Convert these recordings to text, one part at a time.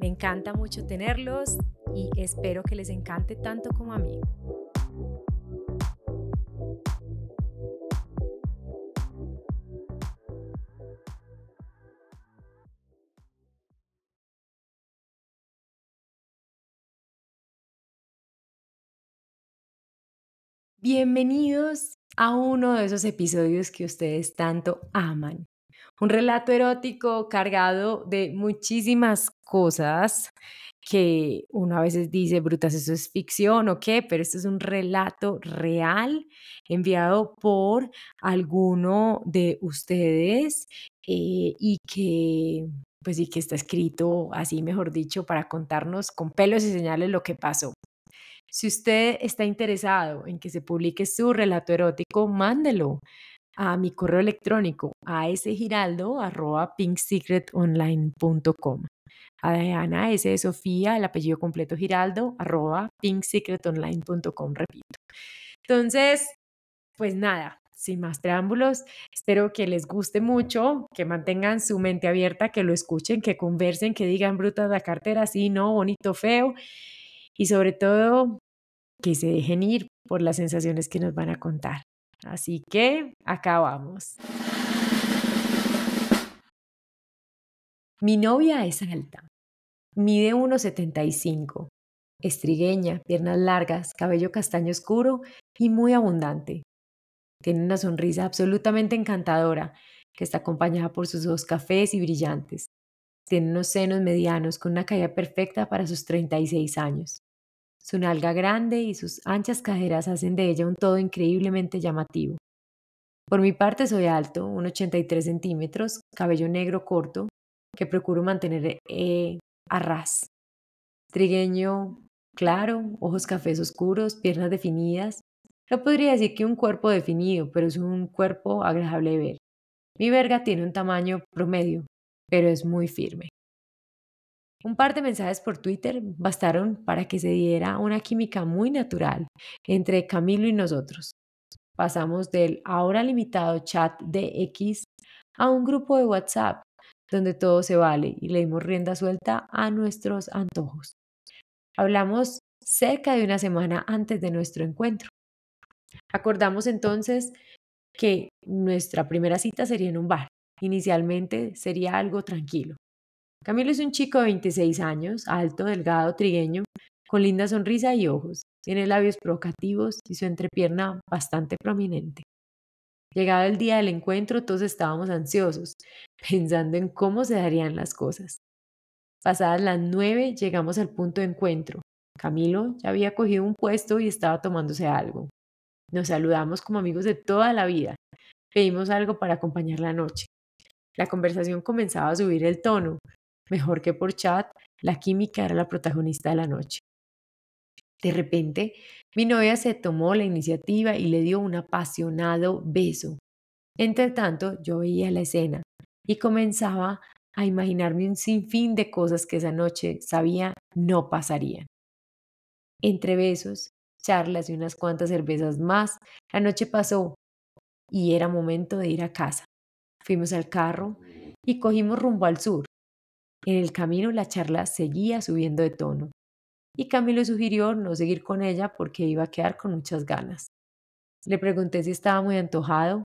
Me encanta mucho tenerlos y espero que les encante tanto como a mí. Bienvenidos a uno de esos episodios que ustedes tanto aman. Un relato erótico cargado de muchísimas cosas que uno a veces dice, brutas, eso es ficción o qué, pero esto es un relato real enviado por alguno de ustedes eh, y que pues sí que está escrito así, mejor dicho, para contarnos con pelos y señales lo que pasó. Si usted está interesado en que se publique su relato erótico, mándelo a mi correo electrónico a pinkSecretonline.com. A Diana S. Sofía, el apellido completo Giraldo, arroba pinkSecretonline.com, repito. Entonces, pues nada, sin más preámbulos, espero que les guste mucho, que mantengan su mente abierta, que lo escuchen, que conversen, que digan brutas la cartera, sí, no, bonito, feo, y sobre todo que se dejen ir por las sensaciones que nos van a contar. Así que acá vamos. Mi novia es alta, mide 1,75, estrigueña, piernas largas, cabello castaño oscuro y muy abundante. Tiene una sonrisa absolutamente encantadora que está acompañada por sus ojos cafés y brillantes. Tiene unos senos medianos con una caída perfecta para sus 36 años. Su nalga grande y sus anchas caderas hacen de ella un todo increíblemente llamativo. Por mi parte soy alto, 1,83 centímetros, cabello negro corto, que procuro mantener eh, a ras. Trigueño claro, ojos cafés oscuros, piernas definidas. No podría decir que un cuerpo definido, pero es un cuerpo agradable de ver. Mi verga tiene un tamaño promedio, pero es muy firme. Un par de mensajes por Twitter bastaron para que se diera una química muy natural entre Camilo y nosotros. Pasamos del ahora limitado chat de X a un grupo de WhatsApp donde todo se vale y le dimos rienda suelta a nuestros antojos. Hablamos cerca de una semana antes de nuestro encuentro. Acordamos entonces que nuestra primera cita sería en un bar. Inicialmente sería algo tranquilo. Camilo es un chico de 26 años, alto, delgado, trigueño, con linda sonrisa y ojos. Tiene labios provocativos y su entrepierna bastante prominente. Llegado el día del encuentro, todos estábamos ansiosos, pensando en cómo se darían las cosas. Pasadas las nueve, llegamos al punto de encuentro. Camilo ya había cogido un puesto y estaba tomándose algo. Nos saludamos como amigos de toda la vida. Pedimos algo para acompañar la noche. La conversación comenzaba a subir el tono, Mejor que por chat, la química era la protagonista de la noche. De repente, mi novia se tomó la iniciativa y le dio un apasionado beso. Entre tanto, yo veía la escena y comenzaba a imaginarme un sinfín de cosas que esa noche sabía no pasarían. Entre besos, charlas y unas cuantas cervezas más, la noche pasó y era momento de ir a casa. Fuimos al carro y cogimos rumbo al sur, en el camino la charla seguía subiendo de tono, y Camilo sugirió no seguir con ella porque iba a quedar con muchas ganas. Le pregunté si estaba muy antojado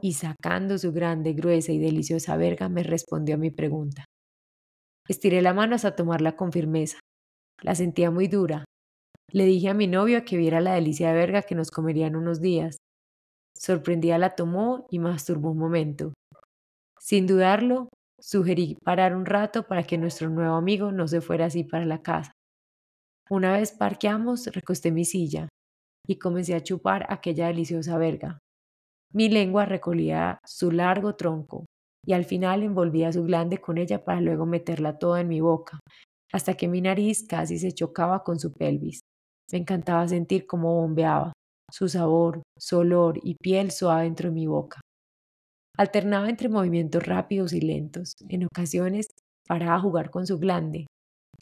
y sacando su grande, gruesa y deliciosa verga me respondió a mi pregunta. Estiré la mano hasta tomarla con firmeza. La sentía muy dura. Le dije a mi novio que viera la delicia de verga que nos comería en unos días. Sorprendida la tomó y masturbó un momento. Sin dudarlo, Sugerí parar un rato para que nuestro nuevo amigo no se fuera así para la casa. Una vez parqueamos, recosté mi silla y comencé a chupar aquella deliciosa verga. Mi lengua recolía su largo tronco y al final envolvía su glande con ella para luego meterla toda en mi boca, hasta que mi nariz casi se chocaba con su pelvis. Me encantaba sentir cómo bombeaba, su sabor, su olor y piel suave dentro de mi boca. Alternaba entre movimientos rápidos y lentos. En ocasiones paraba a jugar con su glande.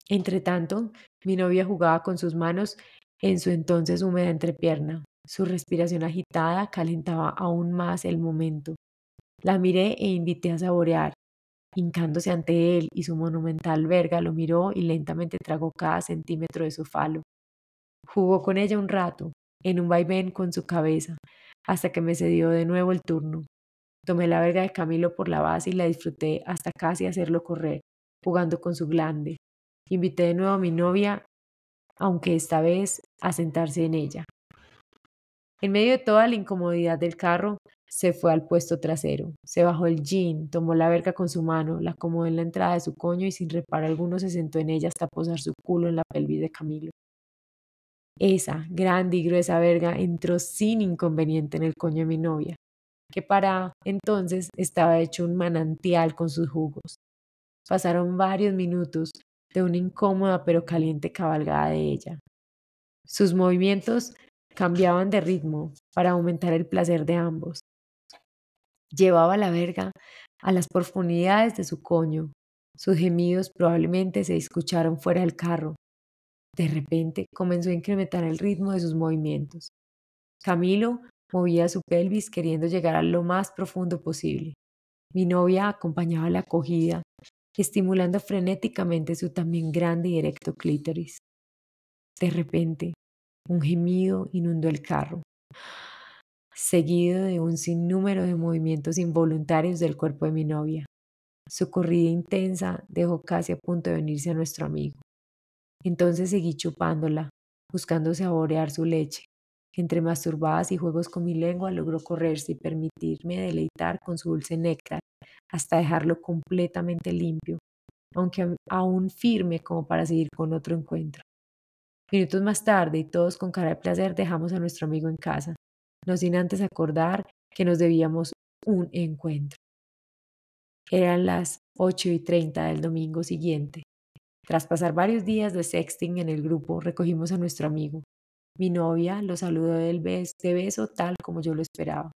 Entre tanto, mi novia jugaba con sus manos en su entonces húmeda entrepierna. Su respiración agitada calentaba aún más el momento. La miré e invité a saborear. Hincándose ante él y su monumental verga lo miró y lentamente tragó cada centímetro de su falo. Jugó con ella un rato, en un vaivén con su cabeza, hasta que me cedió de nuevo el turno. Tomé la verga de Camilo por la base y la disfruté hasta casi hacerlo correr, jugando con su glande. Invité de nuevo a mi novia, aunque esta vez a sentarse en ella. En medio de toda la incomodidad del carro, se fue al puesto trasero. Se bajó el jean, tomó la verga con su mano, la acomodó en la entrada de su coño y sin reparo alguno se sentó en ella hasta posar su culo en la pelvis de Camilo. Esa grande y gruesa verga entró sin inconveniente en el coño de mi novia, que para entonces estaba hecho un manantial con sus jugos. Pasaron varios minutos de una incómoda pero caliente cabalgada de ella. Sus movimientos cambiaban de ritmo para aumentar el placer de ambos. Llevaba la verga a las profundidades de su coño. Sus gemidos probablemente se escucharon fuera del carro, de repente comenzó a incrementar el ritmo de sus movimientos. Camilo movía su pelvis queriendo llegar a lo más profundo posible. Mi novia acompañaba la acogida, estimulando frenéticamente su también grande y erecto clítoris. De repente, un gemido inundó el carro, seguido de un sinnúmero de movimientos involuntarios del cuerpo de mi novia. Su corrida intensa dejó casi a punto de venirse a nuestro amigo. Entonces seguí chupándola, buscando saborear su leche. Entre masturbadas y juegos con mi lengua logró correrse y permitirme deleitar con su dulce néctar hasta dejarlo completamente limpio, aunque aún firme como para seguir con otro encuentro. Minutos más tarde, y todos con cara de placer, dejamos a nuestro amigo en casa, no sin antes acordar que nos debíamos un encuentro. Eran las ocho y treinta del domingo siguiente. Tras pasar varios días de sexting en el grupo, recogimos a nuestro amigo. Mi novia lo saludó del de beso tal como yo lo esperaba.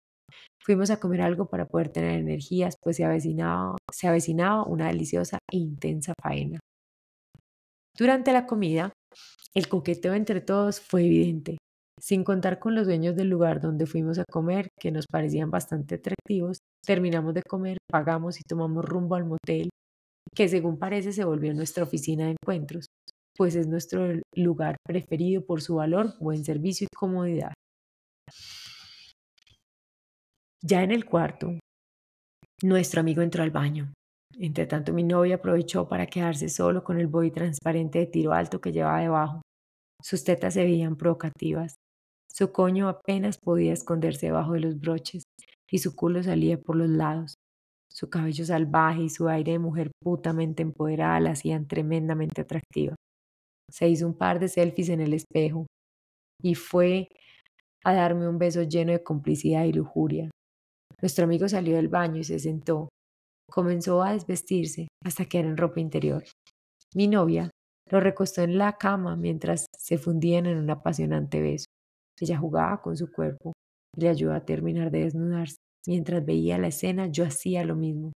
Fuimos a comer algo para poder tener energías, pues se avecinaba, se avecinaba una deliciosa e intensa faena. Durante la comida, el coqueteo entre todos fue evidente, sin contar con los dueños del lugar donde fuimos a comer, que nos parecían bastante atractivos. Terminamos de comer, pagamos y tomamos rumbo al motel que según parece se volvió nuestra oficina de encuentros, pues es nuestro lugar preferido por su valor, buen servicio y comodidad. Ya en el cuarto, nuestro amigo entró al baño. Entre tanto, mi novia aprovechó para quedarse solo con el body transparente de tiro alto que llevaba debajo. Sus tetas se veían provocativas. Su coño apenas podía esconderse debajo de los broches y su culo salía por los lados. Su cabello salvaje y su aire de mujer putamente empoderada la hacían tremendamente atractiva. Se hizo un par de selfies en el espejo y fue a darme un beso lleno de complicidad y lujuria. Nuestro amigo salió del baño y se sentó. Comenzó a desvestirse hasta quedar en ropa interior. Mi novia lo recostó en la cama mientras se fundían en un apasionante beso. Ella jugaba con su cuerpo y le ayudó a terminar de desnudarse. Mientras veía la escena, yo hacía lo mismo.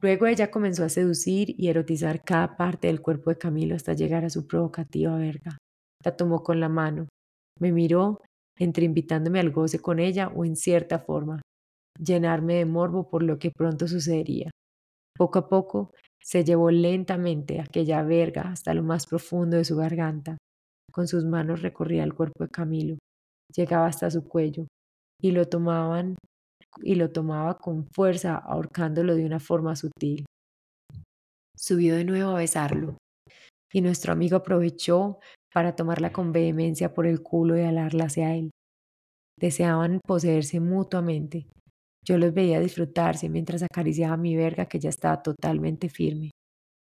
Luego ella comenzó a seducir y erotizar cada parte del cuerpo de Camilo hasta llegar a su provocativa verga. La tomó con la mano, me miró, entre invitándome al goce con ella o en cierta forma, llenarme de morbo por lo que pronto sucedería. Poco a poco se llevó lentamente aquella verga hasta lo más profundo de su garganta. Con sus manos recorría el cuerpo de Camilo, llegaba hasta su cuello, y lo tomaban y lo tomaba con fuerza, ahorcándolo de una forma sutil. Subió de nuevo a besarlo, y nuestro amigo aprovechó para tomarla con vehemencia por el culo y alarla hacia él. Deseaban poseerse mutuamente. Yo los veía disfrutarse mientras acariciaba mi verga que ya estaba totalmente firme.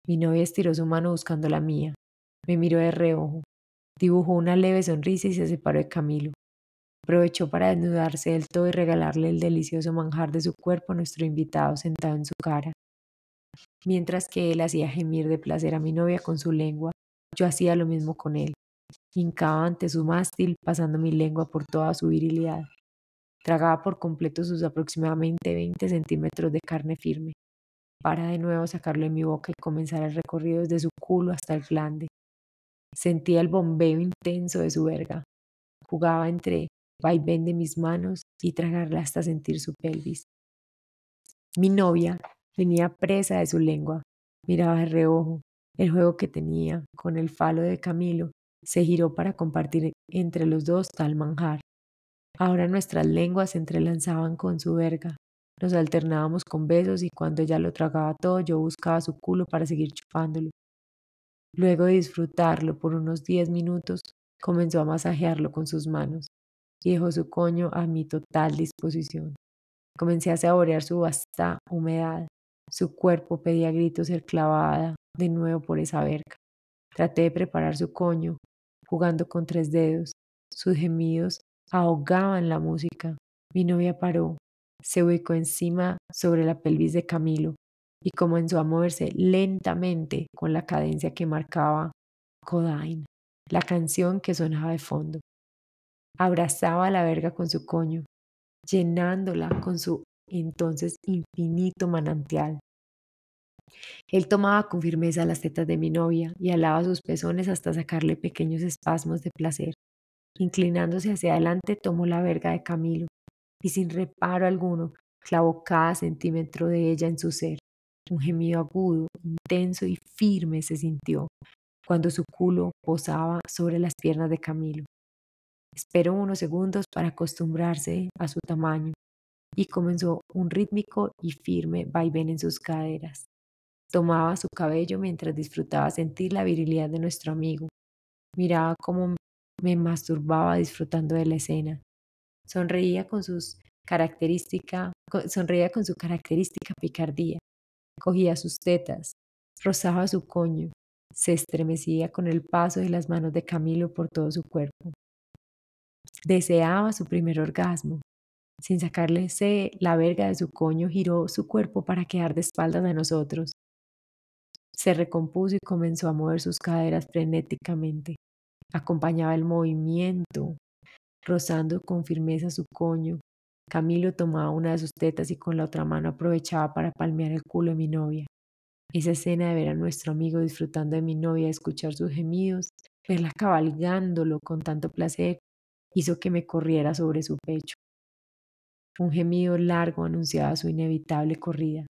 Mi novia estiró su mano buscando la mía. Me miró de reojo. Dibujó una leve sonrisa y se separó de Camilo. Aprovechó para desnudarse del todo y regalarle el delicioso manjar de su cuerpo a nuestro invitado sentado en su cara. Mientras que él hacía gemir de placer a mi novia con su lengua, yo hacía lo mismo con él. Hincaba ante su mástil, pasando mi lengua por toda su virilidad. Tragaba por completo sus aproximadamente 20 centímetros de carne firme, para de nuevo sacarlo de mi boca y comenzar el recorrido desde su culo hasta el glande. Sentía el bombeo intenso de su verga. Jugaba entre vaivén de mis manos y tragarla hasta sentir su pelvis. Mi novia venía presa de su lengua, miraba de reojo el juego que tenía con el falo de Camilo. Se giró para compartir entre los dos tal manjar. Ahora nuestras lenguas se entrelazaban con su verga. Nos alternábamos con besos y cuando ella lo tragaba todo yo buscaba su culo para seguir chupándolo. Luego de disfrutarlo por unos diez minutos, comenzó a masajearlo con sus manos y dejó su coño a mi total disposición. Comencé a saborear su vasta humedad. Su cuerpo pedía gritos ser clavada de nuevo por esa verga. Traté de preparar su coño, jugando con tres dedos. Sus gemidos ahogaban la música. Mi novia paró, se ubicó encima sobre la pelvis de Camilo y comenzó a moverse lentamente con la cadencia que marcaba Codine, la canción que sonaba de fondo. Abrazaba la verga con su coño, llenándola con su entonces infinito manantial. Él tomaba con firmeza las tetas de mi novia y alaba sus pezones hasta sacarle pequeños espasmos de placer. Inclinándose hacia adelante, tomó la verga de Camilo y sin reparo alguno clavó cada centímetro de ella en su ser. Un gemido agudo, intenso y firme se sintió cuando su culo posaba sobre las piernas de Camilo. Esperó unos segundos para acostumbrarse a su tamaño y comenzó un rítmico y firme vaivén en sus caderas. Tomaba su cabello mientras disfrutaba sentir la virilidad de nuestro amigo. Miraba cómo me masturbaba disfrutando de la escena. Sonreía con, sus característica, sonreía con su característica picardía. Cogía sus tetas, rozaba su coño, se estremecía con el paso de las manos de Camilo por todo su cuerpo. Deseaba su primer orgasmo. Sin sacarle la verga de su coño, giró su cuerpo para quedar de espaldas a nosotros. Se recompuso y comenzó a mover sus caderas frenéticamente. Acompañaba el movimiento, rozando con firmeza su coño. Camilo tomaba una de sus tetas y con la otra mano aprovechaba para palmear el culo de mi novia. Esa escena de ver a nuestro amigo disfrutando de mi novia, escuchar sus gemidos, verla cabalgándolo con tanto placer, hizo que me corriera sobre su pecho. Un gemido largo anunciaba su inevitable corrida,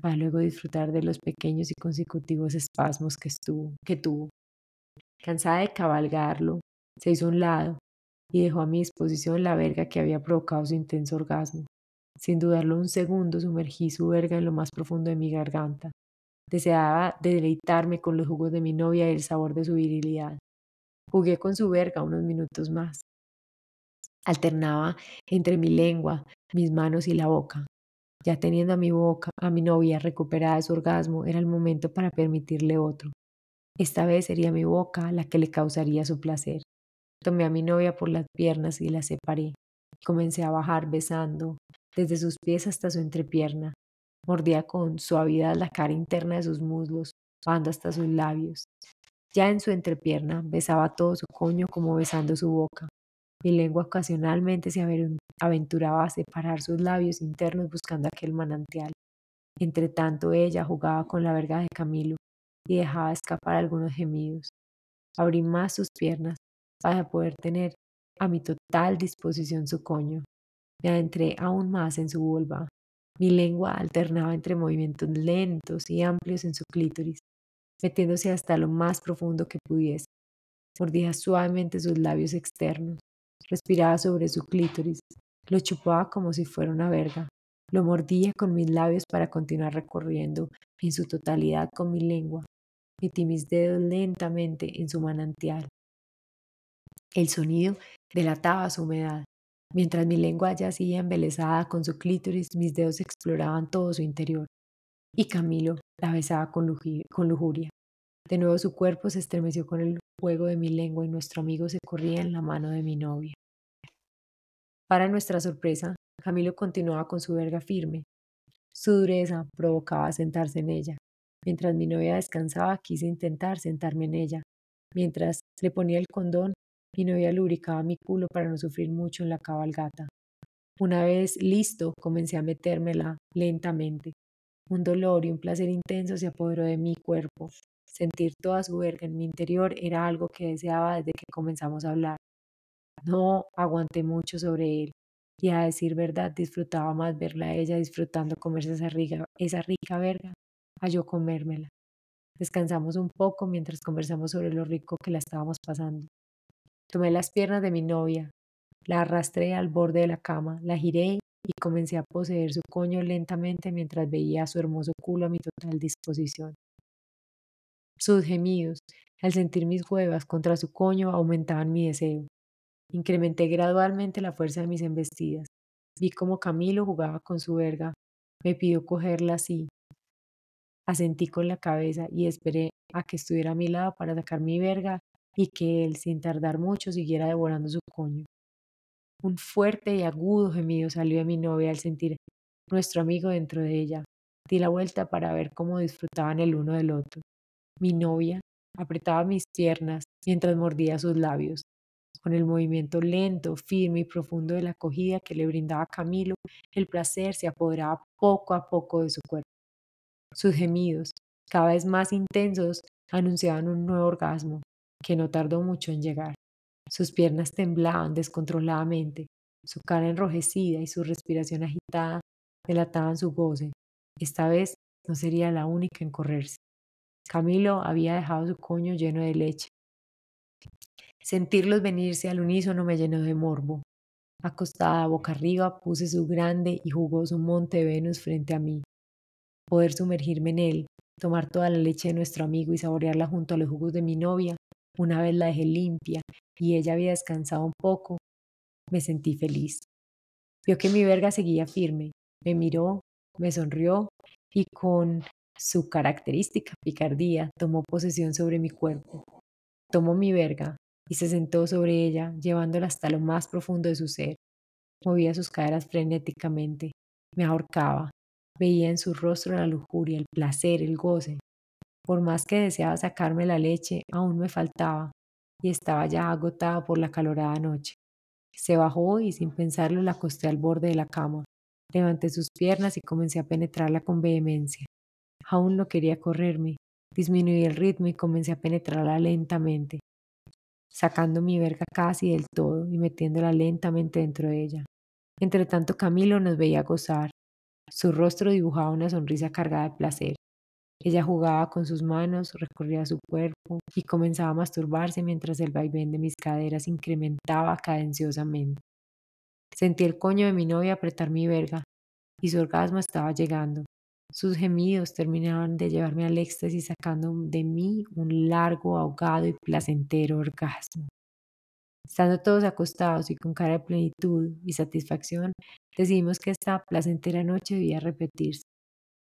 para luego disfrutar de los pequeños y consecutivos espasmos que, estuvo, que tuvo. Cansada de cabalgarlo, se hizo a un lado y dejó a mi disposición la verga que había provocado su intenso orgasmo. Sin dudarlo un segundo, sumergí su verga en lo más profundo de mi garganta. Deseaba deleitarme con los jugos de mi novia y el sabor de su virilidad. Jugué con su verga unos minutos más. Alternaba entre mi lengua, mis manos y la boca. Ya teniendo a mi boca, a mi novia recuperada de su orgasmo, era el momento para permitirle otro. Esta vez sería mi boca la que le causaría su placer. Tomé a mi novia por las piernas y la separé. Comencé a bajar besando, desde sus pies hasta su entrepierna. Mordía con suavidad la cara interna de sus muslos, bajando hasta sus labios. Ya en su entrepierna besaba todo su coño como besando su boca. Mi lengua ocasionalmente se aventuraba a separar sus labios internos buscando aquel manantial. Entre tanto ella jugaba con la verga de Camilo y dejaba escapar algunos gemidos. Abrí más sus piernas para poder tener a mi total disposición su coño. Me adentré aún más en su vulva. Mi lengua alternaba entre movimientos lentos y amplios en su clítoris, metiéndose hasta lo más profundo que pudiese. Mordía suavemente sus labios externos, Respiraba sobre su clítoris, lo chupaba como si fuera una verga. Lo mordía con mis labios para continuar recorriendo en su totalidad con mi lengua. Metí mis dedos lentamente en su manantial. El sonido delataba su humedad. Mientras mi lengua yacía embelesada con su clítoris, mis dedos exploraban todo su interior. Y Camilo la besaba con, con lujuria. De nuevo su cuerpo se estremeció con el fuego de mi lengua y nuestro amigo se corría en la mano de mi novia. Para nuestra sorpresa, Camilo continuaba con su verga firme. Su dureza provocaba sentarse en ella. Mientras mi novia descansaba, quise intentar sentarme en ella. Mientras le ponía el condón, mi novia lubricaba mi culo para no sufrir mucho en la cabalgata. Una vez listo, comencé a metérmela lentamente. Un dolor y un placer intenso se apoderó de mi cuerpo. Sentir toda su verga en mi interior era algo que deseaba desde que comenzamos a hablar. No aguanté mucho sobre él y a decir verdad disfrutaba más verla a ella disfrutando comerse esa rica, esa rica verga a yo comérmela. Descansamos un poco mientras conversamos sobre lo rico que la estábamos pasando. Tomé las piernas de mi novia, la arrastré al borde de la cama, la giré y comencé a poseer su coño lentamente mientras veía su hermoso culo a mi total disposición. Sus gemidos, al sentir mis huevas contra su coño, aumentaban mi deseo. Incrementé gradualmente la fuerza de mis embestidas. Vi cómo Camilo jugaba con su verga. Me pidió cogerla así, Asentí con la cabeza y esperé a que estuviera a mi lado para sacar mi verga y que él, sin tardar mucho, siguiera devorando su coño. Un fuerte y agudo gemido salió de mi novia al sentir nuestro amigo dentro de ella. Di la vuelta para ver cómo disfrutaban el uno del otro. Mi novia apretaba mis piernas mientras mordía sus labios. Con el movimiento lento, firme y profundo de la acogida que le brindaba Camilo, el placer se apoderaba poco a poco de su cuerpo. Sus gemidos, cada vez más intensos, anunciaban un nuevo orgasmo, que no tardó mucho en llegar. Sus piernas temblaban descontroladamente, su cara enrojecida y su respiración agitada delataban su goce. Esta vez no sería la única en correrse. Camilo había dejado su coño lleno de leche. Sentirlos venirse al unísono me llenó de morbo. Acostada boca arriba, puse su grande y jugoso monte Venus frente a mí poder sumergirme en él, tomar toda la leche de nuestro amigo y saborearla junto a los jugos de mi novia. Una vez la dejé limpia y ella había descansado un poco, me sentí feliz. Vio que mi verga seguía firme, me miró, me sonrió y con su característica picardía tomó posesión sobre mi cuerpo. Tomó mi verga y se sentó sobre ella, llevándola hasta lo más profundo de su ser. Movía sus caderas frenéticamente, me ahorcaba, Veía en su rostro la lujuria, el placer, el goce. Por más que deseaba sacarme la leche, aún me faltaba, y estaba ya agotada por la calorada noche. Se bajó y sin pensarlo la acosté al borde de la cama. Levanté sus piernas y comencé a penetrarla con vehemencia. Aún no quería correrme. Disminuí el ritmo y comencé a penetrarla lentamente, sacando mi verga casi del todo y metiéndola lentamente dentro de ella. Entre tanto Camilo nos veía gozar. Su rostro dibujaba una sonrisa cargada de placer. Ella jugaba con sus manos, recorría su cuerpo y comenzaba a masturbarse mientras el vaivén de mis caderas incrementaba cadenciosamente. Sentí el coño de mi novia apretar mi verga y su orgasmo estaba llegando. Sus gemidos terminaban de llevarme al éxtasis sacando de mí un largo, ahogado y placentero orgasmo. Estando todos acostados y con cara de plenitud y satisfacción, decidimos que esta placentera noche debía repetirse.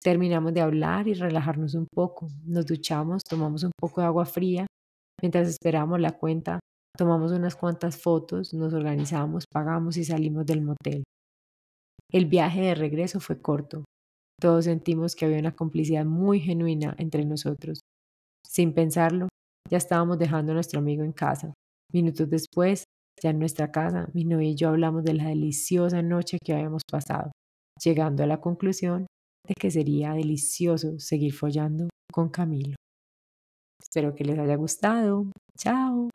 Terminamos de hablar y relajarnos un poco. Nos duchamos, tomamos un poco de agua fría. Mientras esperamos la cuenta, tomamos unas cuantas fotos, nos organizamos, pagamos y salimos del motel. El viaje de regreso fue corto. Todos sentimos que había una complicidad muy genuina entre nosotros. Sin pensarlo, ya estábamos dejando a nuestro amigo en casa. Minutos después, ya en nuestra casa, mi novia y yo hablamos de la deliciosa noche que habíamos pasado, llegando a la conclusión de que sería delicioso seguir follando con Camilo. Espero que les haya gustado. Chao.